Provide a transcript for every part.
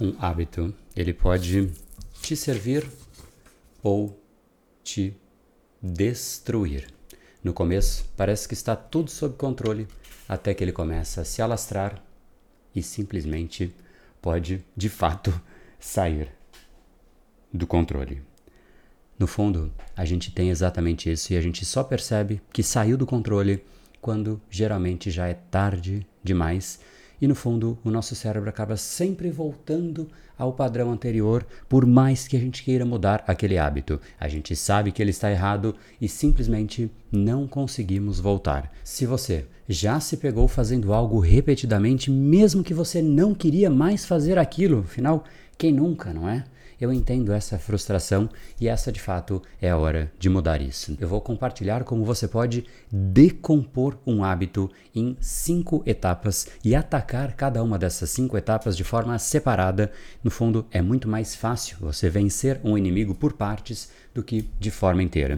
um hábito, ele pode te servir ou te destruir. No começo, parece que está tudo sob controle, até que ele começa a se alastrar e simplesmente pode, de fato, sair do controle. No fundo, a gente tem exatamente isso e a gente só percebe que saiu do controle quando geralmente já é tarde demais e no fundo, o nosso cérebro acaba sempre voltando ao padrão anterior, por mais que a gente queira mudar aquele hábito. A gente sabe que ele está errado e simplesmente não conseguimos voltar. Se você já se pegou fazendo algo repetidamente, mesmo que você não queria mais fazer aquilo, afinal, quem nunca, não é? Eu entendo essa frustração e essa de fato é a hora de mudar isso. Eu vou compartilhar como você pode decompor um hábito em cinco etapas e atacar cada uma dessas cinco etapas de forma separada. No fundo, é muito mais fácil você vencer um inimigo por partes do que de forma inteira.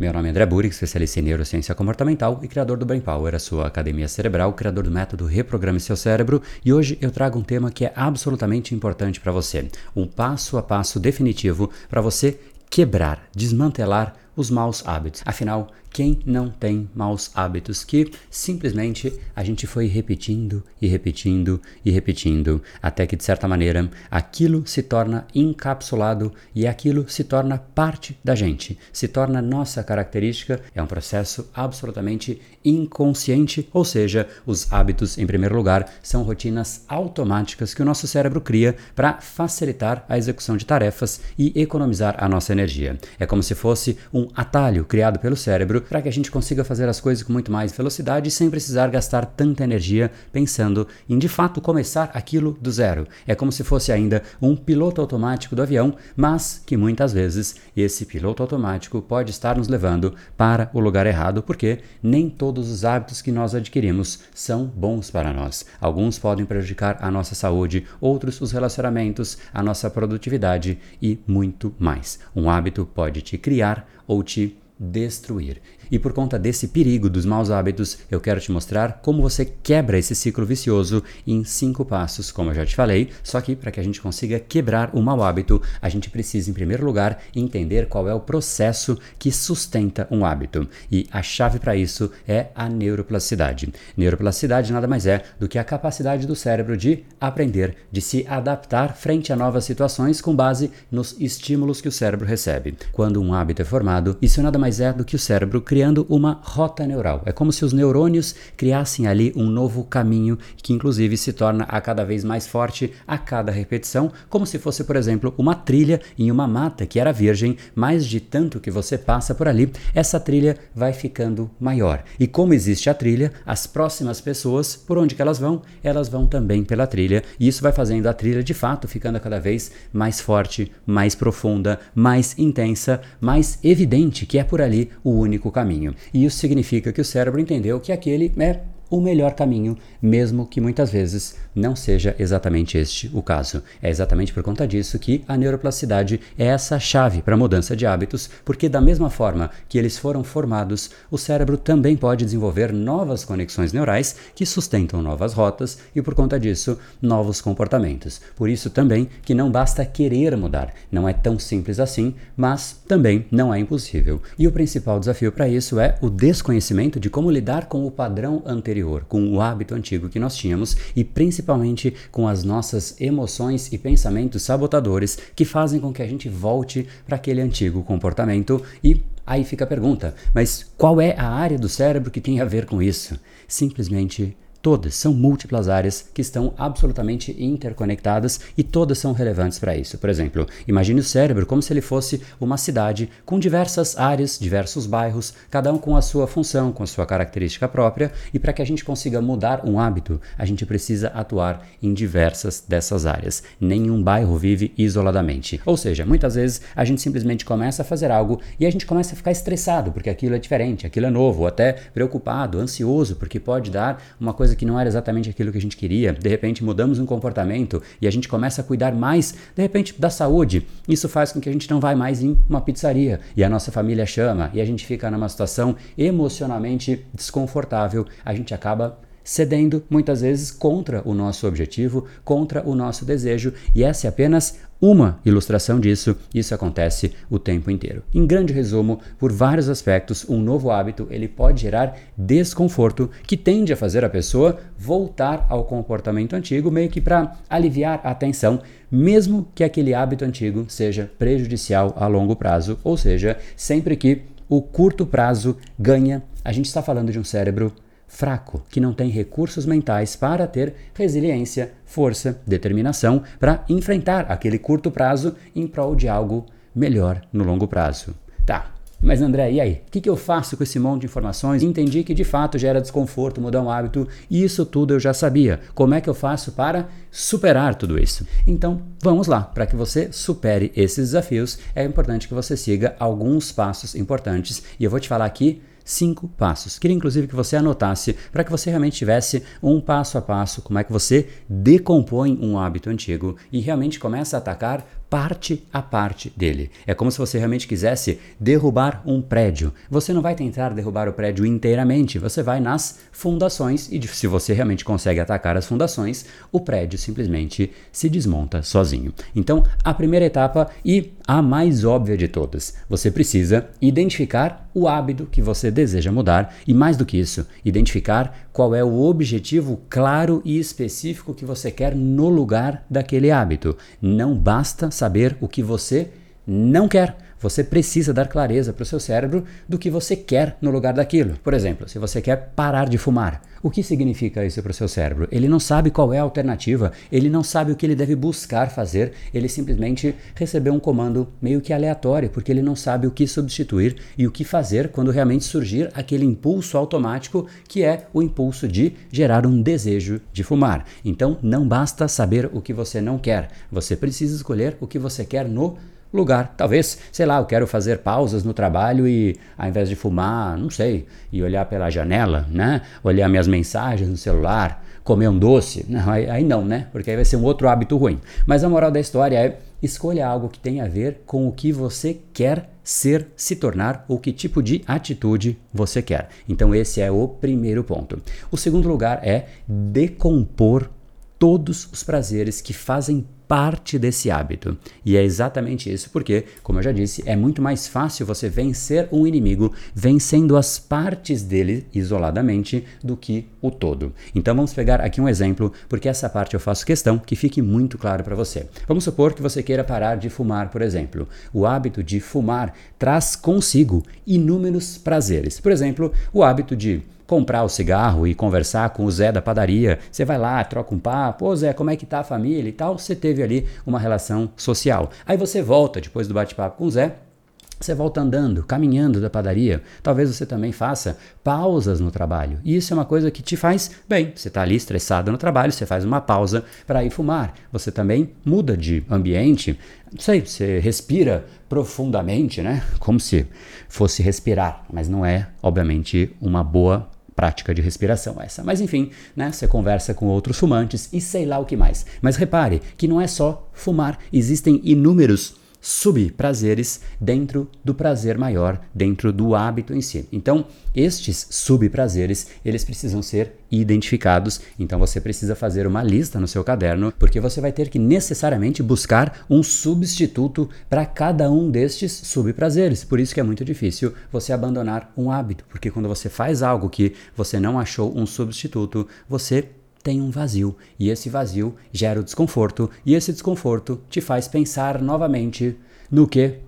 Meu nome é André Buri, especialista em neurociência comportamental e criador do Brain Power, a sua academia cerebral, criador do método Reprograme Seu Cérebro, e hoje eu trago um tema que é absolutamente importante para você, um passo a passo definitivo para você quebrar, desmantelar os maus hábitos. Afinal, quem não tem maus hábitos que simplesmente a gente foi repetindo e repetindo e repetindo até que de certa maneira aquilo se torna encapsulado e aquilo se torna parte da gente, se torna nossa característica, é um processo absolutamente inconsciente, ou seja, os hábitos em primeiro lugar são rotinas automáticas que o nosso cérebro cria para facilitar a execução de tarefas e economizar a nossa energia. É como se fosse um atalho criado pelo cérebro para que a gente consiga fazer as coisas com muito mais velocidade sem precisar gastar tanta energia pensando em de fato começar aquilo do zero. É como se fosse ainda um piloto automático do avião, mas que muitas vezes esse piloto automático pode estar nos levando para o lugar errado, porque nem todos os hábitos que nós adquirimos são bons para nós. Alguns podem prejudicar a nossa saúde, outros os relacionamentos, a nossa produtividade e muito mais. Um hábito pode te criar ou te destruir. E por conta desse perigo dos maus hábitos, eu quero te mostrar como você quebra esse ciclo vicioso em cinco passos, como eu já te falei. Só que para que a gente consiga quebrar o mau hábito, a gente precisa, em primeiro lugar, entender qual é o processo que sustenta um hábito. E a chave para isso é a neuroplasticidade. Neuroplasticidade nada mais é do que a capacidade do cérebro de aprender, de se adaptar frente a novas situações com base nos estímulos que o cérebro recebe. Quando um hábito é formado, isso nada mais é do que o cérebro criando uma rota neural. É como se os neurônios criassem ali um novo caminho que, inclusive, se torna a cada vez mais forte a cada repetição, como se fosse, por exemplo, uma trilha em uma mata que era virgem, mas de tanto que você passa por ali, essa trilha vai ficando maior. E como existe a trilha, as próximas pessoas, por onde que elas vão, elas vão também pela trilha, e isso vai fazendo a trilha de fato ficando cada vez mais forte, mais profunda, mais intensa, mais evidente que é por ali o único caminho caminho. E isso significa que o cérebro entendeu que aquele é o melhor caminho, mesmo que muitas vezes não seja exatamente este o caso. É exatamente por conta disso que a neuroplasticidade é essa chave para a mudança de hábitos, porque da mesma forma que eles foram formados, o cérebro também pode desenvolver novas conexões neurais que sustentam novas rotas e por conta disso, novos comportamentos. Por isso também que não basta querer mudar, não é tão simples assim, mas também não é impossível. E o principal desafio para isso é o desconhecimento de como lidar com o padrão anterior anterior, com o hábito antigo que nós tínhamos e principalmente com as nossas emoções e pensamentos sabotadores que fazem com que a gente volte para aquele antigo comportamento e Aí fica a pergunta, mas qual é a área do cérebro que tem a ver com isso? Simplesmente Todas são múltiplas áreas que estão absolutamente interconectadas e todas são relevantes para isso. Por exemplo, imagine o cérebro como se ele fosse uma cidade com diversas áreas, diversos bairros, cada um com a sua função, com a sua característica própria, e para que a gente consiga mudar um hábito, a gente precisa atuar em diversas dessas áreas. Nenhum bairro vive isoladamente. Ou seja, muitas vezes a gente simplesmente começa a fazer algo e a gente começa a ficar estressado porque aquilo é diferente, aquilo é novo, ou até preocupado, ansioso, porque pode dar uma coisa coisa que não era exatamente aquilo que a gente queria, de repente mudamos um comportamento e a gente começa a cuidar mais, de repente, da saúde. Isso faz com que a gente não vá mais em uma pizzaria e a nossa família chama e a gente fica numa situação emocionalmente desconfortável. A gente acaba cedendo muitas vezes contra o nosso objetivo, contra o nosso desejo, e essa é apenas uma ilustração disso, isso acontece o tempo inteiro. Em grande resumo, por vários aspectos, um novo hábito ele pode gerar desconforto que tende a fazer a pessoa voltar ao comportamento antigo, meio que para aliviar a tensão, mesmo que aquele hábito antigo seja prejudicial a longo prazo, ou seja, sempre que o curto prazo ganha, a gente está falando de um cérebro fraco, que não tem recursos mentais para ter resiliência, força, determinação para enfrentar aquele curto prazo em prol de algo melhor no longo prazo. Tá. Mas André, e aí? O que, que eu faço com esse monte de informações? Entendi que de fato gera desconforto mudar um hábito e isso tudo eu já sabia. Como é que eu faço para superar tudo isso? Então, vamos lá. Para que você supere esses desafios, é importante que você siga alguns passos importantes e eu vou te falar aqui cinco passos. Queria inclusive que você anotasse para que você realmente tivesse um passo a passo como é que você decompõe um hábito antigo e realmente começa a atacar parte a parte dele. É como se você realmente quisesse derrubar um prédio. Você não vai tentar derrubar o prédio inteiramente, você vai nas fundações e se você realmente consegue atacar as fundações, o prédio simplesmente se desmonta sozinho. Então, a primeira etapa e a mais óbvia de todas, você precisa identificar o hábito que você deseja mudar e mais do que isso, identificar qual é o objetivo claro e específico que você quer no lugar daquele hábito. Não basta saber o que você não quer. Você precisa dar clareza para o seu cérebro do que você quer no lugar daquilo. Por exemplo, se você quer parar de fumar, o que significa isso para o seu cérebro? Ele não sabe qual é a alternativa, ele não sabe o que ele deve buscar fazer, ele simplesmente recebeu um comando meio que aleatório, porque ele não sabe o que substituir e o que fazer quando realmente surgir aquele impulso automático que é o impulso de gerar um desejo de fumar. Então, não basta saber o que você não quer, você precisa escolher o que você quer no lugar. Talvez, sei lá, eu quero fazer pausas no trabalho e ao invés de fumar, não sei, e olhar pela janela, né? Olhar minhas mensagens no celular, comer um doce. Não, aí, aí não, né? Porque aí vai ser um outro hábito ruim. Mas a moral da história é escolha algo que tenha a ver com o que você quer ser, se tornar ou que tipo de atitude você quer. Então esse é o primeiro ponto. O segundo lugar é decompor todos os prazeres que fazem parte desse hábito. E é exatamente isso porque, como eu já disse, é muito mais fácil você vencer um inimigo vencendo as partes dele isoladamente do que o todo. Então vamos pegar aqui um exemplo, porque essa parte eu faço questão que fique muito claro para você. Vamos supor que você queira parar de fumar, por exemplo. O hábito de fumar traz consigo inúmeros prazeres. Por exemplo, o hábito de comprar o cigarro e conversar com o Zé da padaria. Você vai lá, troca um papo, ô Zé, como é que tá a família e tal. Você teve ali uma relação social. Aí você volta depois do bate-papo com o Zé, você volta andando, caminhando da padaria. Talvez você também faça pausas no trabalho. E isso é uma coisa que te faz bem. Você está ali estressado no trabalho, você faz uma pausa para ir fumar. Você também muda de ambiente. Não sei, você respira profundamente, né? Como se fosse respirar, mas não é, obviamente, uma boa prática de respiração essa. Mas enfim, né, você conversa com outros fumantes e sei lá o que mais. Mas repare que não é só fumar, existem inúmeros subprazeres dentro do prazer maior, dentro do hábito em si. Então, estes subprazeres, eles precisam ser identificados. Então, você precisa fazer uma lista no seu caderno, porque você vai ter que necessariamente buscar um substituto para cada um destes subprazeres. Por isso que é muito difícil você abandonar um hábito, porque quando você faz algo que você não achou um substituto, você tem um vazio, e esse vazio gera o desconforto, e esse desconforto te faz pensar novamente no que?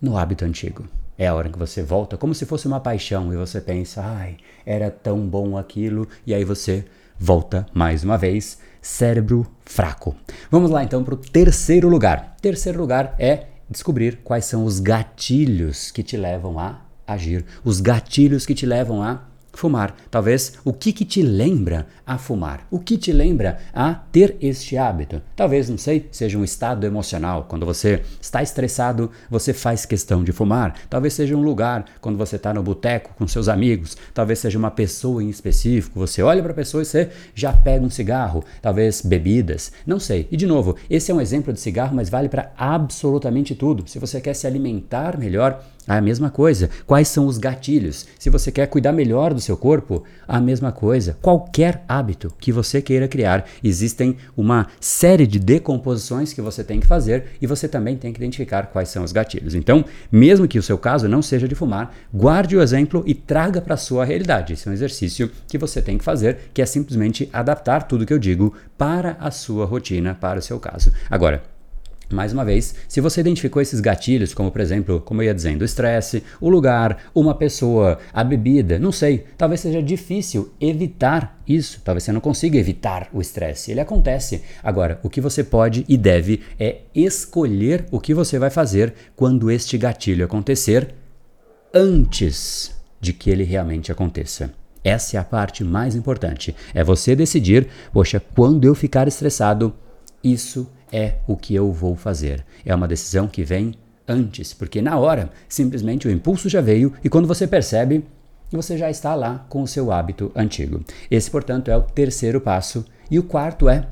No hábito antigo. É a hora que você volta, como se fosse uma paixão, e você pensa, ai, era tão bom aquilo, e aí você volta mais uma vez, cérebro fraco. Vamos lá então para o terceiro lugar. Terceiro lugar é descobrir quais são os gatilhos que te levam a agir, os gatilhos que te levam a fumar. Talvez o que, que te lembra a fumar? O que te lembra a ter este hábito? Talvez, não sei, seja um estado emocional. Quando você está estressado, você faz questão de fumar. Talvez seja um lugar, quando você está no boteco com seus amigos. Talvez seja uma pessoa em específico. Você olha para a pessoa e você já pega um cigarro. Talvez bebidas. Não sei. E de novo, esse é um exemplo de cigarro, mas vale para absolutamente tudo. Se você quer se alimentar melhor, a mesma coisa. Quais são os gatilhos? Se você quer cuidar melhor do seu corpo, a mesma coisa. Qualquer hábito que você queira criar, existem uma série de decomposições que você tem que fazer e você também tem que identificar quais são os gatilhos. Então, mesmo que o seu caso não seja de fumar, guarde o exemplo e traga para a sua realidade. Esse é um exercício que você tem que fazer, que é simplesmente adaptar tudo que eu digo para a sua rotina, para o seu caso. Agora, mais uma vez, se você identificou esses gatilhos, como por exemplo, como eu ia dizendo, o estresse, o lugar, uma pessoa, a bebida, não sei, talvez seja difícil evitar isso, talvez você não consiga evitar o estresse, ele acontece. Agora, o que você pode e deve é escolher o que você vai fazer quando este gatilho acontecer antes de que ele realmente aconteça. Essa é a parte mais importante. É você decidir, poxa, quando eu ficar estressado, isso o que eu vou fazer. É uma decisão que vem antes, porque na hora, simplesmente o impulso já veio e quando você percebe, você já está lá com o seu hábito antigo. Esse, portanto, é o terceiro passo. E o quarto é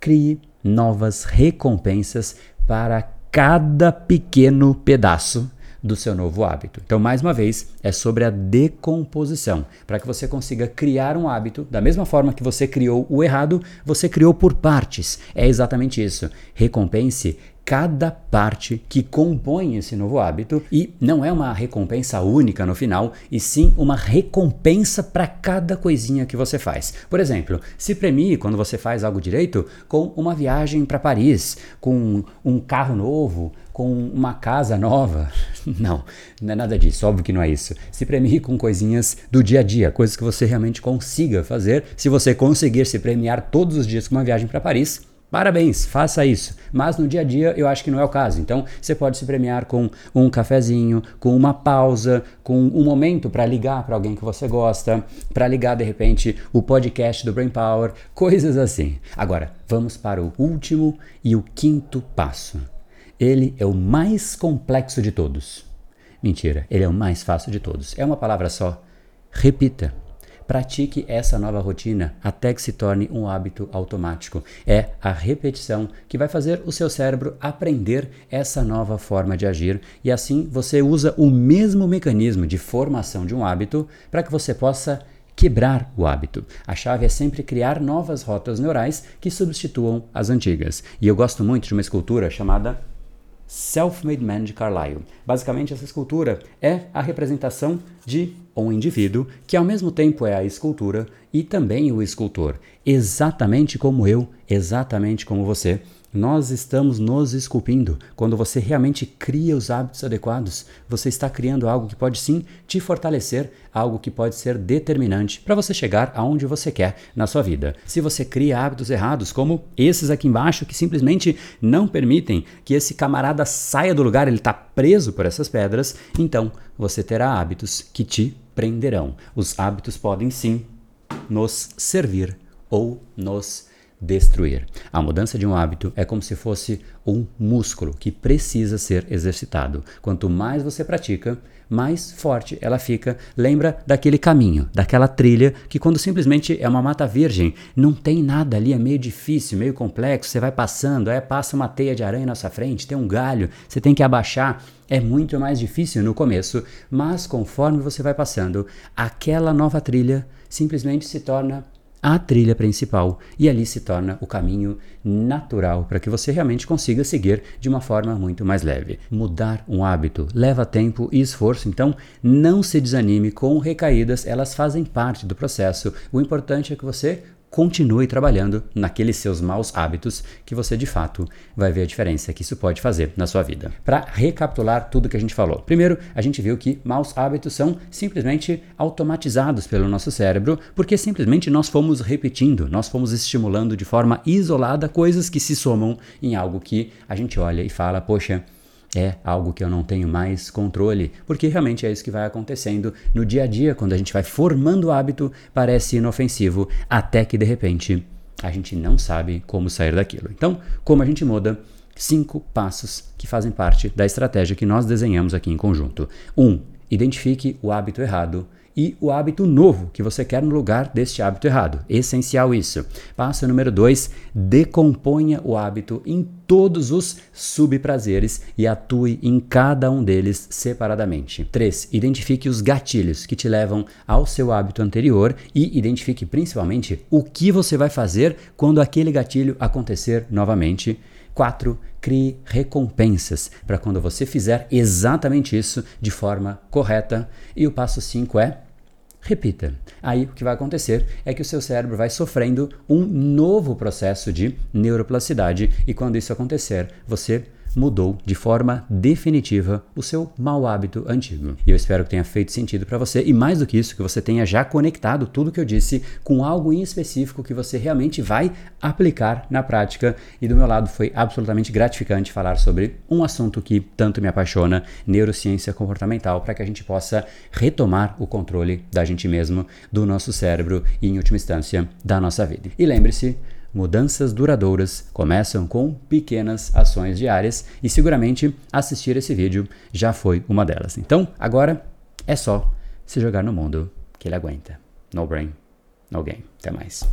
crie novas recompensas para cada pequeno pedaço do seu novo hábito. Então, mais uma vez, é sobre a decomposição. Para que você consiga criar um hábito, da mesma forma que você criou o errado, você criou por partes. É exatamente isso. Recompense cada parte que compõe esse novo hábito e não é uma recompensa única no final, e sim uma recompensa para cada coisinha que você faz. Por exemplo, se premie quando você faz algo direito com uma viagem para Paris, com um carro novo, com uma casa nova. Não, não é nada disso, óbvio que não é isso. Se premie com coisinhas do dia a dia, coisas que você realmente consiga fazer. Se você conseguir se premiar todos os dias com uma viagem para Paris, Parabéns, faça isso. Mas no dia a dia eu acho que não é o caso. Então você pode se premiar com um cafezinho, com uma pausa, com um momento para ligar para alguém que você gosta, para ligar de repente o podcast do Brain Power, coisas assim. Agora, vamos para o último e o quinto passo. Ele é o mais complexo de todos. Mentira, ele é o mais fácil de todos. É uma palavra só. Repita. Pratique essa nova rotina até que se torne um hábito automático. É a repetição que vai fazer o seu cérebro aprender essa nova forma de agir e assim você usa o mesmo mecanismo de formação de um hábito para que você possa quebrar o hábito. A chave é sempre criar novas rotas neurais que substituam as antigas. E eu gosto muito de uma escultura chamada Self-Made Man de Carlyle. Basicamente, essa escultura é a representação de um indivíduo que, ao mesmo tempo, é a escultura e também o escultor, exatamente como eu, exatamente como você nós estamos nos esculpindo. Quando você realmente cria os hábitos adequados, você está criando algo que pode sim te fortalecer, algo que pode ser determinante para você chegar aonde você quer na sua vida. Se você cria hábitos errados, como esses aqui embaixo, que simplesmente não permitem que esse camarada saia do lugar, ele está preso por essas pedras, então você terá hábitos que te prenderão. Os hábitos podem sim nos servir ou nos destruir. A mudança de um hábito é como se fosse um músculo que precisa ser exercitado. Quanto mais você pratica, mais forte ela fica. Lembra daquele caminho, daquela trilha que quando simplesmente é uma mata virgem, não tem nada ali, é meio difícil, meio complexo, você vai passando, aí passa uma teia de aranha na sua frente, tem um galho, você tem que abaixar. É muito mais difícil no começo, mas conforme você vai passando, aquela nova trilha simplesmente se torna a trilha principal e ali se torna o caminho natural para que você realmente consiga seguir de uma forma muito mais leve. Mudar um hábito leva tempo e esforço, então não se desanime com recaídas, elas fazem parte do processo. O importante é que você continue trabalhando naqueles seus maus hábitos que você de fato vai ver a diferença que isso pode fazer na sua vida. Para recapitular tudo que a gente falou. Primeiro, a gente viu que maus hábitos são simplesmente automatizados pelo nosso cérebro, porque simplesmente nós fomos repetindo, nós fomos estimulando de forma isolada coisas que se somam em algo que a gente olha e fala, poxa, é algo que eu não tenho mais controle, porque realmente é isso que vai acontecendo no dia a dia, quando a gente vai formando o hábito, parece inofensivo, até que de repente a gente não sabe como sair daquilo. Então, como a gente muda? Cinco passos que fazem parte da estratégia que nós desenhamos aqui em conjunto. Um, identifique o hábito errado e o hábito novo que você quer no lugar deste hábito errado. Essencial isso. Passo número 2: decomponha o hábito em todos os subprazeres e atue em cada um deles separadamente. 3. Identifique os gatilhos que te levam ao seu hábito anterior e identifique principalmente o que você vai fazer quando aquele gatilho acontecer novamente. 4. Crie recompensas para quando você fizer exatamente isso de forma correta. E o passo 5 é repita. Aí o que vai acontecer é que o seu cérebro vai sofrendo um novo processo de neuroplasticidade e quando isso acontecer, você mudou de forma definitiva o seu mau hábito antigo. E eu espero que tenha feito sentido para você e mais do que isso, que você tenha já conectado tudo que eu disse com algo em específico que você realmente vai aplicar na prática. E do meu lado foi absolutamente gratificante falar sobre um assunto que tanto me apaixona, neurociência comportamental, para que a gente possa retomar o controle da gente mesmo, do nosso cérebro e em última instância da nossa vida. E lembre-se, Mudanças duradouras começam com pequenas ações diárias e seguramente assistir esse vídeo já foi uma delas. Então, agora é só se jogar no mundo que ele aguenta. No brain, no game. Até mais.